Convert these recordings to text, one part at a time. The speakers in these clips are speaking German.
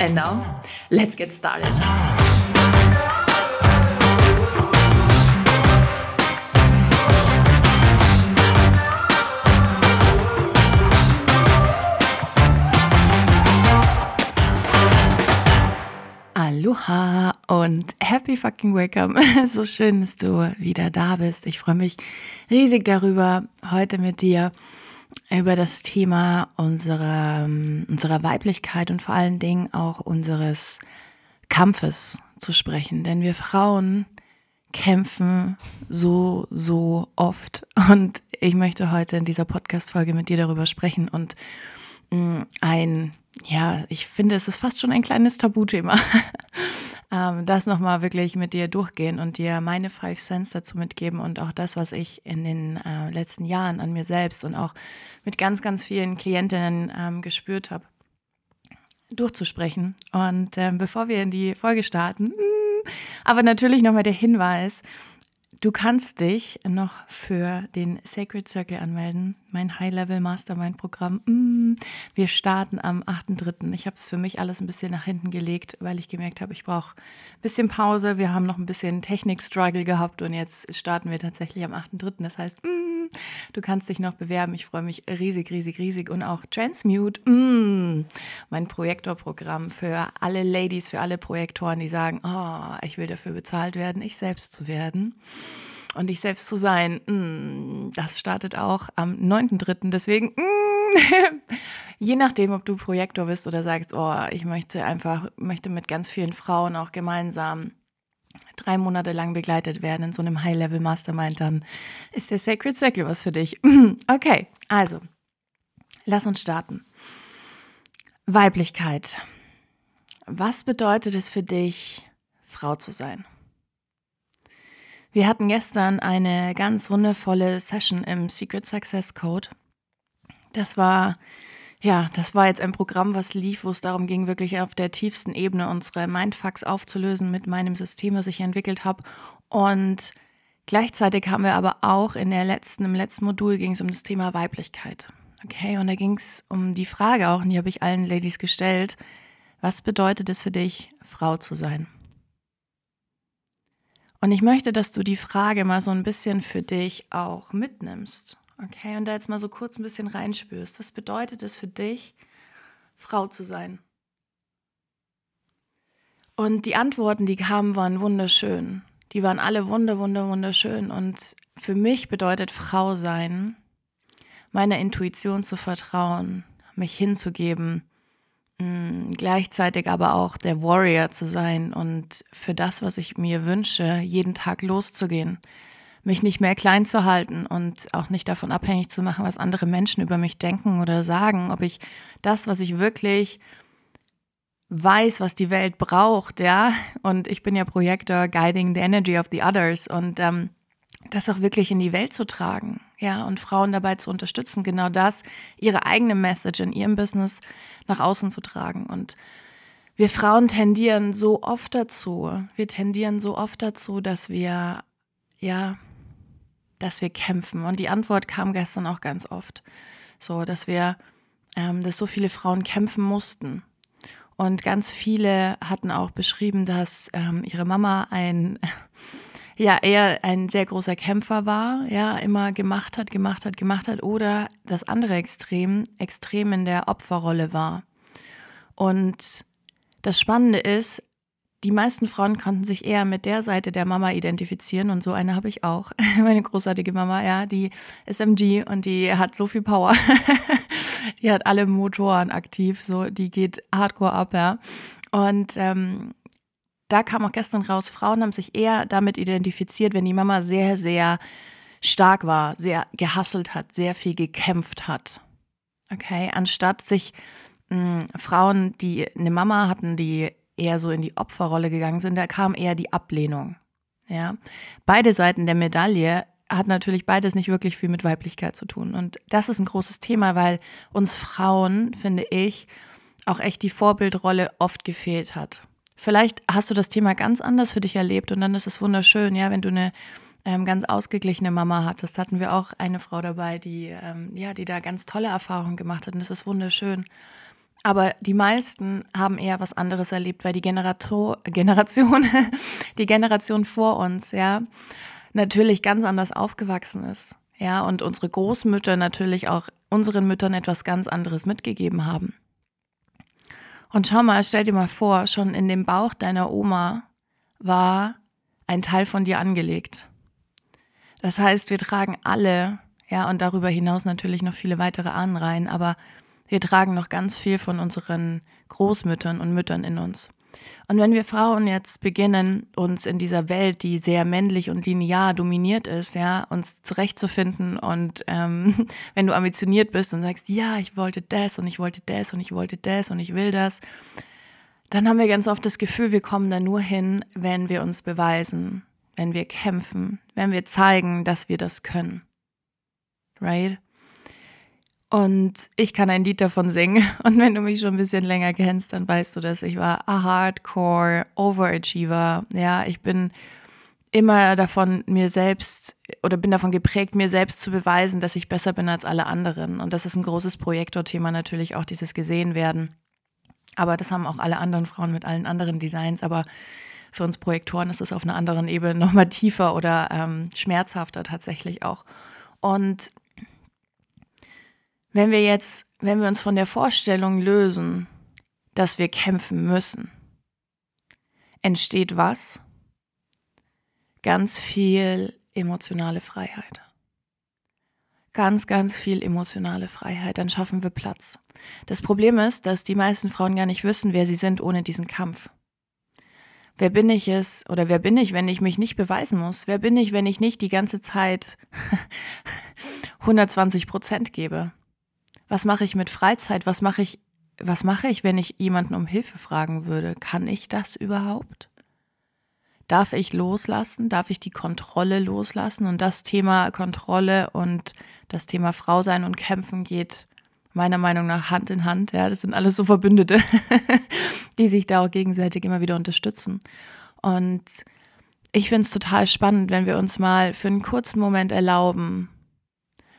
And now, let's get started. Aloha und happy fucking welcome. so schön, dass du wieder da bist. Ich freue mich riesig darüber, heute mit dir über das Thema unserer, unserer Weiblichkeit und vor allen Dingen auch unseres Kampfes zu sprechen. Denn wir Frauen kämpfen so, so oft. Und ich möchte heute in dieser Podcast-Folge mit dir darüber sprechen und mm, ein, ja, ich finde, es ist fast schon ein kleines Tabuthema. ähm, das nochmal wirklich mit dir durchgehen und dir meine Five Cents dazu mitgeben und auch das, was ich in den äh, letzten Jahren an mir selbst und auch mit ganz, ganz vielen Klientinnen ähm, gespürt habe, durchzusprechen. Und ähm, bevor wir in die Folge starten, aber natürlich nochmal der Hinweis, Du kannst dich noch für den Sacred Circle anmelden, mein High-Level Mastermind-Programm. Mm, wir starten am 8.3. Ich habe es für mich alles ein bisschen nach hinten gelegt, weil ich gemerkt habe, ich brauche ein bisschen Pause. Wir haben noch ein bisschen Technik-Struggle gehabt und jetzt starten wir tatsächlich am 8.3. Das heißt, mm, du kannst dich noch bewerben. Ich freue mich riesig, riesig, riesig. Und auch Transmute, mm, mein Projektorprogramm für alle Ladies, für alle Projektoren, die sagen, oh, ich will dafür bezahlt werden, ich selbst zu werden und ich selbst zu sein, mm, das startet auch am 9.3. Deswegen, mm, je nachdem, ob du Projektor bist oder sagst, oh, ich möchte einfach, möchte mit ganz vielen Frauen auch gemeinsam drei Monate lang begleitet werden in so einem High-Level Mastermind, dann ist der Sacred Circle was für dich. Okay, also, lass uns starten. Weiblichkeit. Was bedeutet es für dich, Frau zu sein? Wir hatten gestern eine ganz wundervolle Session im Secret Success Code. Das war ja, das war jetzt ein Programm, was lief, wo es darum ging, wirklich auf der tiefsten Ebene unsere Mindfucks aufzulösen mit meinem System, was ich entwickelt habe. Und gleichzeitig haben wir aber auch in der letzten, im letzten Modul ging es um das Thema Weiblichkeit. Okay, und da ging es um die Frage auch, und die habe ich allen Ladies gestellt, was bedeutet es für dich, Frau zu sein? Und ich möchte, dass du die Frage mal so ein bisschen für dich auch mitnimmst. Okay, und da jetzt mal so kurz ein bisschen reinspürst. Was bedeutet es für dich, Frau zu sein? Und die Antworten, die kamen, waren wunderschön. Die waren alle wunder, wunder, wunderschön. Und für mich bedeutet Frau sein, meiner Intuition zu vertrauen, mich hinzugeben, mh, gleichzeitig aber auch der Warrior zu sein und für das, was ich mir wünsche, jeden Tag loszugehen, mich nicht mehr klein zu halten und auch nicht davon abhängig zu machen, was andere Menschen über mich denken oder sagen, ob ich das, was ich wirklich weiß, was die Welt braucht, ja, und ich bin ja Projektor Guiding the Energy of the Others und ähm, das auch wirklich in die Welt zu tragen, ja, und Frauen dabei zu unterstützen, genau das, ihre eigene Message in ihrem Business nach außen zu tragen. Und wir Frauen tendieren so oft dazu, wir tendieren so oft dazu, dass wir, ja, dass wir kämpfen. Und die Antwort kam gestern auch ganz oft, so, dass wir, ähm, dass so viele Frauen kämpfen mussten. Und ganz viele hatten auch beschrieben, dass ähm, ihre Mama ein ja eher ein sehr großer Kämpfer war, ja, immer gemacht hat, gemacht hat, gemacht hat oder das andere Extrem, extrem in der Opferrolle war. Und das Spannende ist, die meisten Frauen konnten sich eher mit der Seite der Mama identifizieren und so eine habe ich auch. Meine großartige Mama, ja, die SMG und die hat so viel Power. die hat alle Motoren aktiv, so die geht hardcore ab, ja. Und ähm, da kam auch gestern raus, Frauen haben sich eher damit identifiziert, wenn die Mama sehr, sehr stark war, sehr gehasselt hat, sehr viel gekämpft hat. Okay, anstatt sich hm, Frauen, die eine Mama hatten, die eher so in die Opferrolle gegangen sind, da kam eher die Ablehnung. Ja, beide Seiten der Medaille hat natürlich beides nicht wirklich viel mit Weiblichkeit zu tun. Und das ist ein großes Thema, weil uns Frauen, finde ich, auch echt die Vorbildrolle oft gefehlt hat. Vielleicht hast du das Thema ganz anders für dich erlebt und dann ist es wunderschön, ja, wenn du eine ähm, ganz ausgeglichene Mama hattest. Hatten wir auch eine Frau dabei, die, ähm, ja, die da ganz tolle Erfahrungen gemacht hat und das ist wunderschön. Aber die meisten haben eher was anderes erlebt, weil die Generator, Generation, die Generation vor uns, ja, natürlich ganz anders aufgewachsen ist. Ja, und unsere Großmütter natürlich auch unseren Müttern etwas ganz anderes mitgegeben haben. Und schau mal, stell dir mal vor, schon in dem Bauch deiner Oma war ein Teil von dir angelegt. Das heißt, wir tragen alle, ja, und darüber hinaus natürlich noch viele weitere Anreihen, aber wir tragen noch ganz viel von unseren Großmüttern und Müttern in uns. Und wenn wir Frauen jetzt beginnen, uns in dieser Welt, die sehr männlich und linear dominiert ist, ja, uns zurechtzufinden und ähm, wenn du ambitioniert bist und sagst, ja, ich wollte das und ich wollte das und ich wollte das und ich will das, dann haben wir ganz oft das Gefühl, wir kommen da nur hin, wenn wir uns beweisen, wenn wir kämpfen, wenn wir zeigen, dass wir das können. Right? Und ich kann ein Lied davon singen. Und wenn du mich schon ein bisschen länger kennst, dann weißt du, dass ich war a Hardcore Overachiever. Ja, ich bin immer davon mir selbst oder bin davon geprägt, mir selbst zu beweisen, dass ich besser bin als alle anderen. Und das ist ein großes Projektorthema natürlich auch dieses gesehen werden. Aber das haben auch alle anderen Frauen mit allen anderen Designs. Aber für uns Projektoren ist es auf einer anderen Ebene nochmal tiefer oder ähm, schmerzhafter tatsächlich auch. Und wenn wir jetzt, wenn wir uns von der Vorstellung lösen, dass wir kämpfen müssen, entsteht was? Ganz viel emotionale Freiheit. Ganz, ganz viel emotionale Freiheit. Dann schaffen wir Platz. Das Problem ist, dass die meisten Frauen gar nicht wissen, wer sie sind ohne diesen Kampf. Wer bin ich es oder wer bin ich, wenn ich mich nicht beweisen muss? Wer bin ich, wenn ich nicht die ganze Zeit 120 Prozent gebe? Was mache ich mit Freizeit? Was mache ich, was mache ich, wenn ich jemanden um Hilfe fragen würde? Kann ich das überhaupt? Darf ich loslassen? Darf ich die Kontrolle loslassen? Und das Thema Kontrolle und das Thema Frau sein und kämpfen geht meiner Meinung nach Hand in Hand. Ja, das sind alles so Verbündete, die sich da auch gegenseitig immer wieder unterstützen. Und ich finde es total spannend, wenn wir uns mal für einen kurzen Moment erlauben,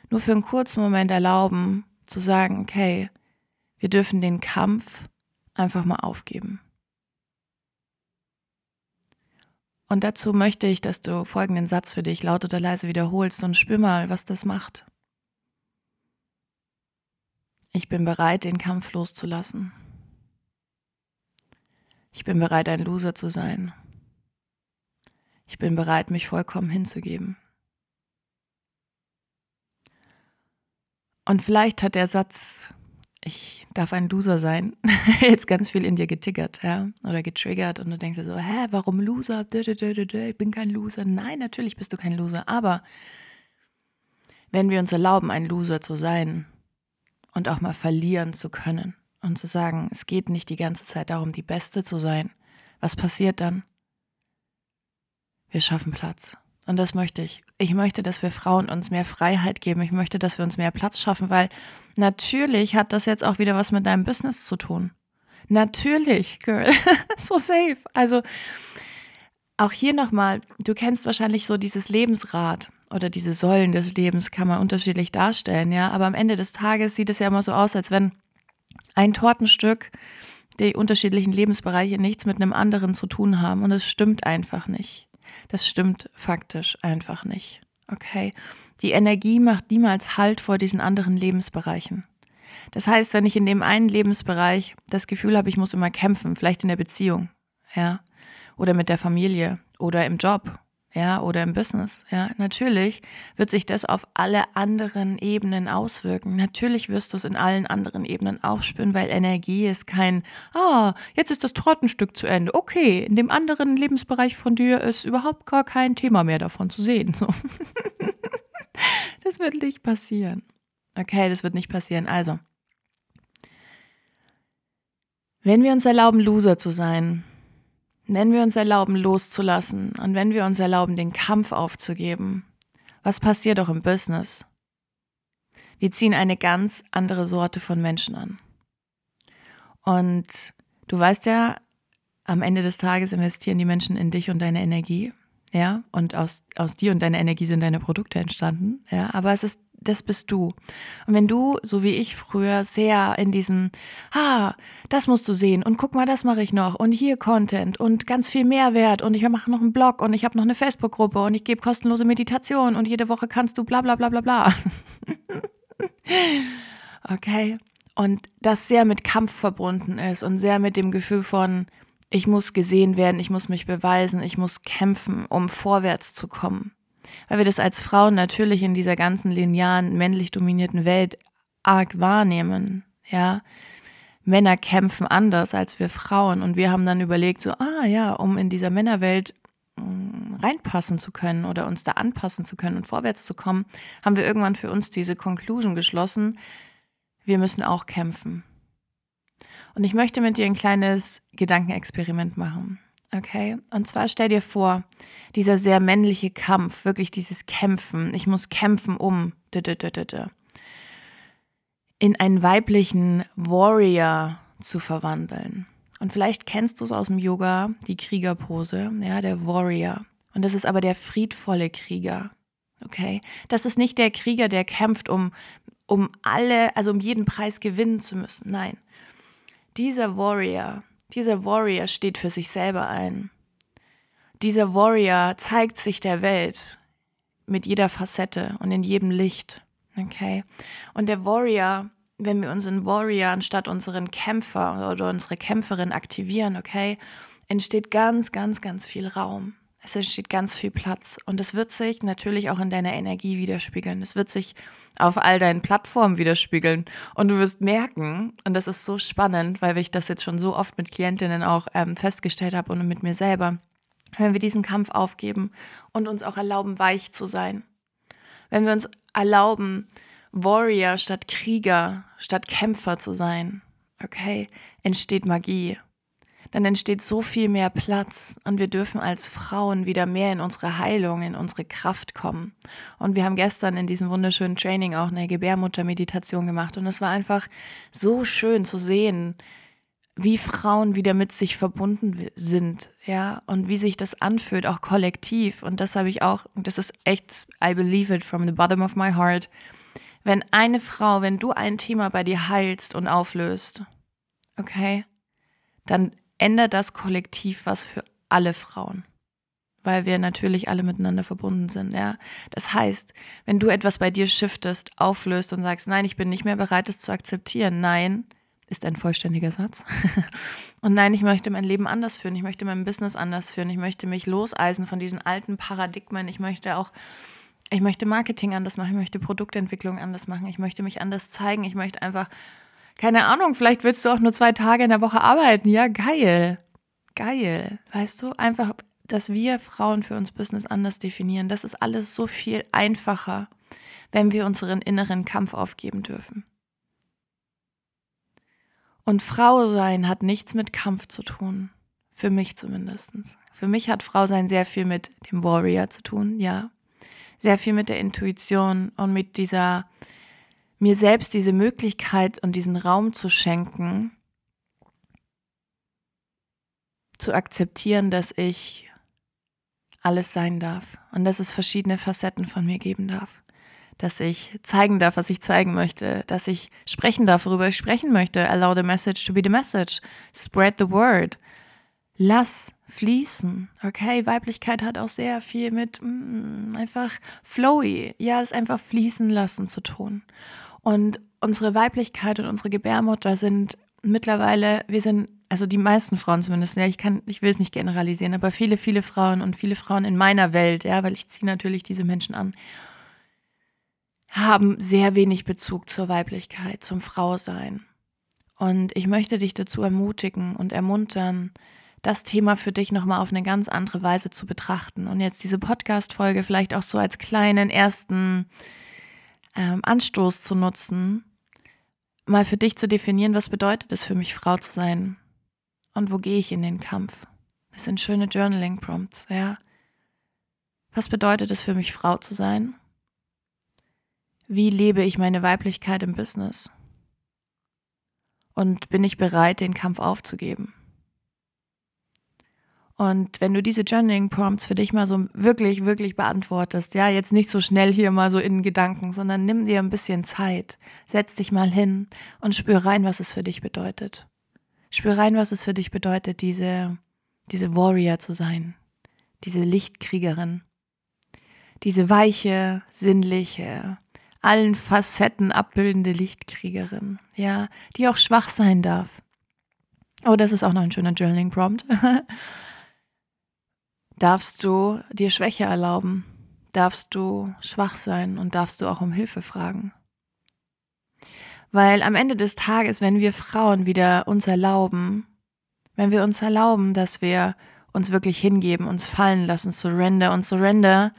nur für einen kurzen Moment erlauben, zu sagen, okay, wir dürfen den Kampf einfach mal aufgeben. Und dazu möchte ich, dass du folgenden Satz für dich laut oder leise wiederholst und spür mal, was das macht. Ich bin bereit, den Kampf loszulassen. Ich bin bereit, ein Loser zu sein. Ich bin bereit, mich vollkommen hinzugeben. Und vielleicht hat der Satz, ich darf ein Loser sein, jetzt ganz viel in dir getickert, ja, oder getriggert und du denkst dir so, hä, warum Loser? Ich bin kein Loser. Nein, natürlich bist du kein Loser, aber wenn wir uns erlauben, ein Loser zu sein und auch mal verlieren zu können und zu sagen, es geht nicht die ganze Zeit darum, die Beste zu sein, was passiert dann? Wir schaffen Platz. Und das möchte ich. Ich möchte, dass wir Frauen uns mehr Freiheit geben. Ich möchte, dass wir uns mehr Platz schaffen, weil natürlich hat das jetzt auch wieder was mit deinem Business zu tun. Natürlich, Girl. so safe. Also auch hier nochmal, du kennst wahrscheinlich so dieses Lebensrad oder diese Säulen des Lebens kann man unterschiedlich darstellen, ja. Aber am Ende des Tages sieht es ja immer so aus, als wenn ein Tortenstück die unterschiedlichen Lebensbereiche nichts mit einem anderen zu tun haben. Und es stimmt einfach nicht. Das stimmt faktisch einfach nicht. Okay? Die Energie macht niemals Halt vor diesen anderen Lebensbereichen. Das heißt, wenn ich in dem einen Lebensbereich das Gefühl habe, ich muss immer kämpfen, vielleicht in der Beziehung, ja, oder mit der Familie oder im Job ja, oder im Business, ja, natürlich wird sich das auf alle anderen Ebenen auswirken. Natürlich wirst du es in allen anderen Ebenen aufspüren, weil Energie ist kein, ah, jetzt ist das Tortenstück zu Ende. Okay, in dem anderen Lebensbereich von dir ist überhaupt gar kein Thema mehr davon zu sehen. So. das wird nicht passieren. Okay, das wird nicht passieren. Also, wenn wir uns erlauben, Loser zu sein, wenn wir uns erlauben, loszulassen und wenn wir uns erlauben, den Kampf aufzugeben, was passiert auch im Business? Wir ziehen eine ganz andere Sorte von Menschen an. Und du weißt ja, am Ende des Tages investieren die Menschen in dich und deine Energie. Ja, und aus, aus dir und deiner Energie sind deine Produkte entstanden. Ja, aber es ist das bist du. Und wenn du, so wie ich früher, sehr in diesem, ha, das musst du sehen und guck mal, das mache ich noch und hier Content und ganz viel Mehrwert und ich mache noch einen Blog und ich habe noch eine Facebook-Gruppe und ich gebe kostenlose Meditation und jede Woche kannst du bla bla bla bla bla. okay. Und das sehr mit Kampf verbunden ist und sehr mit dem Gefühl von, ich muss gesehen werden, ich muss mich beweisen, ich muss kämpfen, um vorwärts zu kommen weil wir das als Frauen natürlich in dieser ganzen linearen, männlich dominierten Welt arg wahrnehmen, ja. Männer kämpfen anders als wir Frauen und wir haben dann überlegt, so, ah ja, um in dieser Männerwelt mm, reinpassen zu können oder uns da anpassen zu können und vorwärts zu kommen, haben wir irgendwann für uns diese Conclusion geschlossen, wir müssen auch kämpfen. Und ich möchte mit dir ein kleines Gedankenexperiment machen. Okay, und zwar stell dir vor, dieser sehr männliche Kampf, wirklich dieses Kämpfen, ich muss kämpfen um, in einen weiblichen Warrior zu verwandeln. Und vielleicht kennst du es aus dem Yoga, die Kriegerpose, ja, der Warrior. Und das ist aber der friedvolle Krieger. Okay? Das ist nicht der Krieger, der kämpft, um, um alle, also um jeden Preis gewinnen zu müssen. Nein. Dieser Warrior, dieser Warrior steht für sich selber ein. Dieser Warrior zeigt sich der Welt mit jeder Facette und in jedem Licht. Okay? Und der Warrior, wenn wir unseren Warrior anstatt unseren Kämpfer oder unsere Kämpferin aktivieren, okay, entsteht ganz, ganz, ganz viel Raum. Es entsteht ganz viel Platz und es wird sich natürlich auch in deiner Energie widerspiegeln. Es wird sich auf all deinen Plattformen widerspiegeln. Und du wirst merken, und das ist so spannend, weil ich das jetzt schon so oft mit Klientinnen auch ähm, festgestellt habe und mit mir selber, wenn wir diesen Kampf aufgeben und uns auch erlauben, weich zu sein, wenn wir uns erlauben, Warrior statt Krieger, statt Kämpfer zu sein, okay, entsteht Magie dann entsteht so viel mehr Platz und wir dürfen als Frauen wieder mehr in unsere Heilung, in unsere Kraft kommen. Und wir haben gestern in diesem wunderschönen Training auch eine Gebärmuttermeditation gemacht und es war einfach so schön zu sehen, wie Frauen wieder mit sich verbunden sind, ja, und wie sich das anfühlt, auch kollektiv. Und das habe ich auch, das ist echt, I believe it from the bottom of my heart. Wenn eine Frau, wenn du ein Thema bei dir heilst und auflöst, okay, dann ändert das Kollektiv was für alle Frauen, weil wir natürlich alle miteinander verbunden sind. Ja? Das heißt, wenn du etwas bei dir shiftest, auflöst und sagst, nein, ich bin nicht mehr bereit, es zu akzeptieren, nein, ist ein vollständiger Satz. und nein, ich möchte mein Leben anders führen, ich möchte mein Business anders führen, ich möchte mich loseisen von diesen alten Paradigmen, ich möchte auch ich möchte Marketing anders machen, ich möchte Produktentwicklung anders machen, ich möchte mich anders zeigen, ich möchte einfach keine Ahnung, vielleicht willst du auch nur zwei Tage in der Woche arbeiten. Ja, geil. Geil. Weißt du, einfach, dass wir Frauen für uns Business anders definieren, das ist alles so viel einfacher, wenn wir unseren inneren Kampf aufgeben dürfen. Und Frau sein hat nichts mit Kampf zu tun. Für mich zumindest. Für mich hat Frau sein sehr viel mit dem Warrior zu tun, ja. Sehr viel mit der Intuition und mit dieser mir selbst diese Möglichkeit und diesen Raum zu schenken, zu akzeptieren, dass ich alles sein darf und dass es verschiedene Facetten von mir geben darf, dass ich zeigen darf, was ich zeigen möchte, dass ich sprechen darf, worüber ich sprechen möchte. Allow the message to be the message. Spread the word. Lass fließen. Okay, Weiblichkeit hat auch sehr viel mit mm, einfach flowy, ja, das einfach fließen lassen zu tun. Und unsere Weiblichkeit und unsere Gebärmutter sind mittlerweile, wir sind, also die meisten Frauen zumindest, ja, ich kann, ich will es nicht generalisieren, aber viele, viele Frauen und viele Frauen in meiner Welt, ja, weil ich ziehe natürlich diese Menschen an, haben sehr wenig Bezug zur Weiblichkeit, zum Frausein. Und ich möchte dich dazu ermutigen und ermuntern, das Thema für dich nochmal auf eine ganz andere Weise zu betrachten. Und jetzt diese Podcast-Folge vielleicht auch so als kleinen ersten ähm, Anstoß zu nutzen, mal für dich zu definieren, was bedeutet es für mich, Frau zu sein und wo gehe ich in den Kampf. Es sind schöne Journaling-Prompts, ja. Was bedeutet es für mich, Frau zu sein? Wie lebe ich meine Weiblichkeit im Business? Und bin ich bereit, den Kampf aufzugeben? Und wenn du diese Journaling-Prompts für dich mal so wirklich, wirklich beantwortest, ja, jetzt nicht so schnell hier mal so in Gedanken, sondern nimm dir ein bisschen Zeit, setz dich mal hin und spür rein, was es für dich bedeutet. Spür rein, was es für dich bedeutet, diese, diese Warrior zu sein, diese Lichtkriegerin, diese weiche, sinnliche, allen Facetten abbildende Lichtkriegerin, ja, die auch schwach sein darf. Oh, das ist auch noch ein schöner Journaling-Prompt. darfst du dir Schwäche erlauben, darfst du schwach sein und darfst du auch um Hilfe fragen. Weil am Ende des Tages, wenn wir Frauen wieder uns erlauben, wenn wir uns erlauben, dass wir uns wirklich hingeben, uns fallen lassen, Surrender und Surrender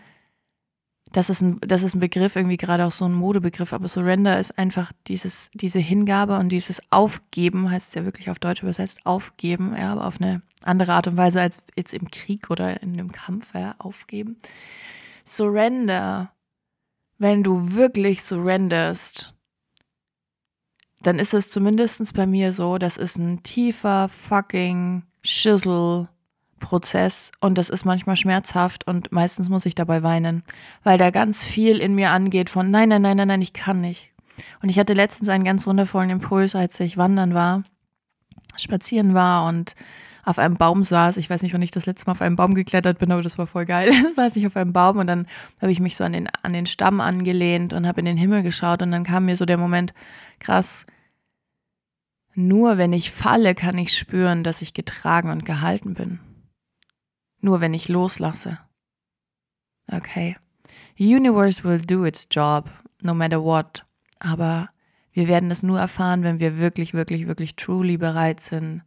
das ist ein, das ist ein Begriff, irgendwie gerade auch so ein Modebegriff, aber Surrender ist einfach dieses, diese Hingabe und dieses Aufgeben, heißt es ja wirklich auf Deutsch übersetzt, aufgeben, ja, aber auf eine andere Art und Weise als jetzt im Krieg oder in einem Kampf, ja, aufgeben. Surrender, wenn du wirklich surrenderst, dann ist es zumindest bei mir so, das ist ein tiefer fucking Schissel Prozess und das ist manchmal schmerzhaft und meistens muss ich dabei weinen, weil da ganz viel in mir angeht von nein, nein, nein, nein, nein, ich kann nicht. Und ich hatte letztens einen ganz wundervollen Impuls, als ich wandern war, spazieren war und auf einem Baum saß. Ich weiß nicht, wann ich das letzte Mal auf einem Baum geklettert bin, aber das war voll geil. saß ich auf einem Baum und dann habe ich mich so an den, an den Stamm angelehnt und habe in den Himmel geschaut und dann kam mir so der Moment, krass, nur wenn ich falle, kann ich spüren, dass ich getragen und gehalten bin. Nur wenn ich loslasse. Okay. Universe will do its job, no matter what. Aber wir werden es nur erfahren, wenn wir wirklich, wirklich, wirklich truly bereit sind,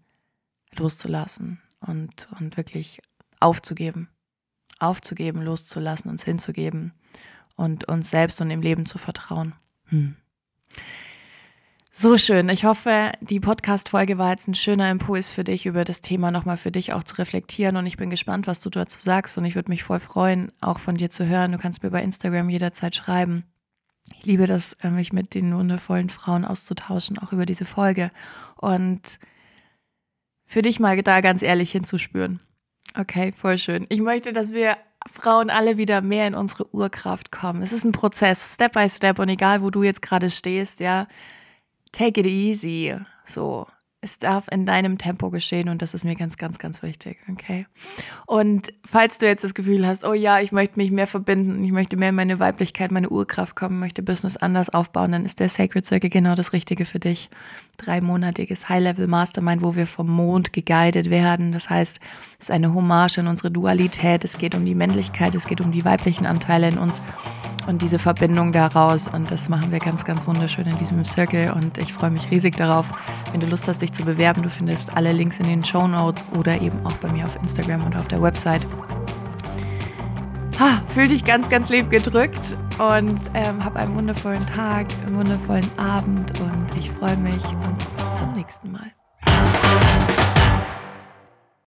loszulassen und, und wirklich aufzugeben. Aufzugeben, loszulassen, uns hinzugeben und uns selbst und dem Leben zu vertrauen. Hm. So schön. Ich hoffe, die Podcast-Folge war jetzt ein schöner Impuls für dich, über das Thema nochmal für dich auch zu reflektieren. Und ich bin gespannt, was du dazu sagst. Und ich würde mich voll freuen, auch von dir zu hören. Du kannst mir bei Instagram jederzeit schreiben. Ich liebe das, äh, mich mit den wundervollen Frauen auszutauschen, auch über diese Folge. Und für dich mal da ganz ehrlich hinzuspüren. Okay, voll schön. Ich möchte, dass wir Frauen alle wieder mehr in unsere Urkraft kommen. Es ist ein Prozess, Step by Step. Und egal, wo du jetzt gerade stehst, ja, take it easy. So, es darf in deinem Tempo geschehen und das ist mir ganz, ganz, ganz wichtig, okay? Und falls du jetzt das Gefühl hast, oh ja, ich möchte mich mehr verbinden, ich möchte mehr in meine Weiblichkeit, meine Urkraft kommen, möchte Business anders aufbauen, dann ist der Sacred Circle genau das Richtige für dich. Dreimonatiges High-Level Mastermind, wo wir vom Mond geguidet werden. Das heißt, es ist eine Hommage in unsere Dualität. Es geht um die Männlichkeit, es geht um die weiblichen Anteile in uns und diese Verbindung daraus. Und das machen wir ganz, ganz wunderschön in diesem Circle. Und ich freue mich riesig darauf, wenn du Lust hast, dich zu bewerben. Du findest alle Links in den Show Notes oder eben auch bei mir auf Instagram und auf der Website. Ha, fühl dich ganz, ganz lieb gedrückt und ähm, hab einen wundervollen Tag, einen wundervollen Abend und ich freue mich und bis zum nächsten Mal.